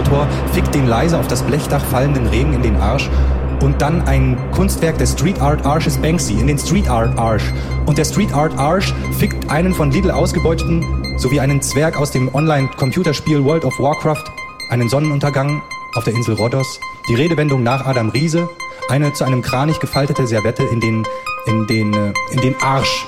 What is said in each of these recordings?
Nachwuchsjungautor fickt den leise auf das Blechdach fallenden Regen in den Arsch und dann ein Kunstwerk des Street Art Arsches Banksy in den Street Art Arsch. Und der Street Art Arsch fickt einen von Lidl ausgebeuteten sowie einen Zwerg aus dem Online-Computerspiel World of Warcraft, einen Sonnenuntergang auf der Insel Rhodos, die Redewendung nach Adam Riese, eine zu einem Kranich gefaltete Servette in den, in den, äh, in den Arsch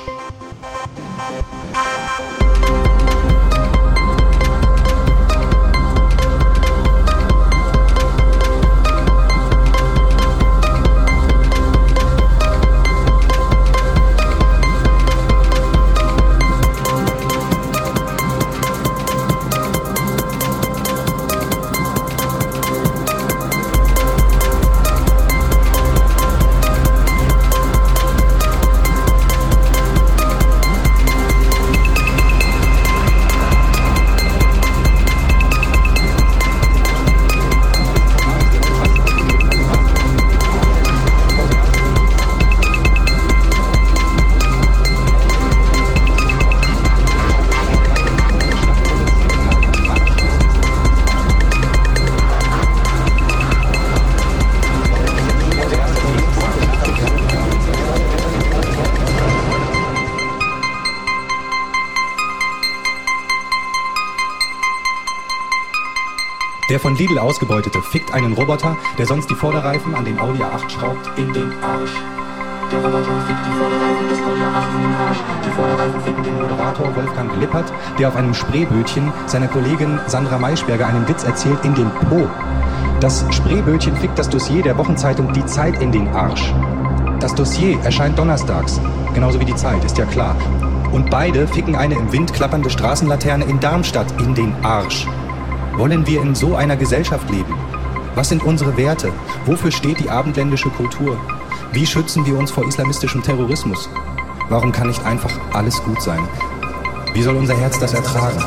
von Lidl ausgebeutete fickt einen Roboter, der sonst die Vorderreifen an den Audi A8 schraubt, in den Arsch. Der Roboter fickt die Vorderreifen des Audi A8 in den Arsch. Die Vorderreifen ficken den Moderator Wolfgang Lippert, der auf einem Spreebötchen seiner Kollegin Sandra Maischberger einen Witz erzählt, in den Po. Das Spreebötchen fickt das Dossier der Wochenzeitung Die Zeit in den Arsch. Das Dossier erscheint donnerstags, genauso wie die Zeit, ist ja klar. Und beide ficken eine im Wind klappernde Straßenlaterne in Darmstadt in den Arsch. Wollen wir in so einer Gesellschaft leben? Was sind unsere Werte? Wofür steht die abendländische Kultur? Wie schützen wir uns vor islamistischem Terrorismus? Warum kann nicht einfach alles gut sein? Wie soll unser Herz das ertragen?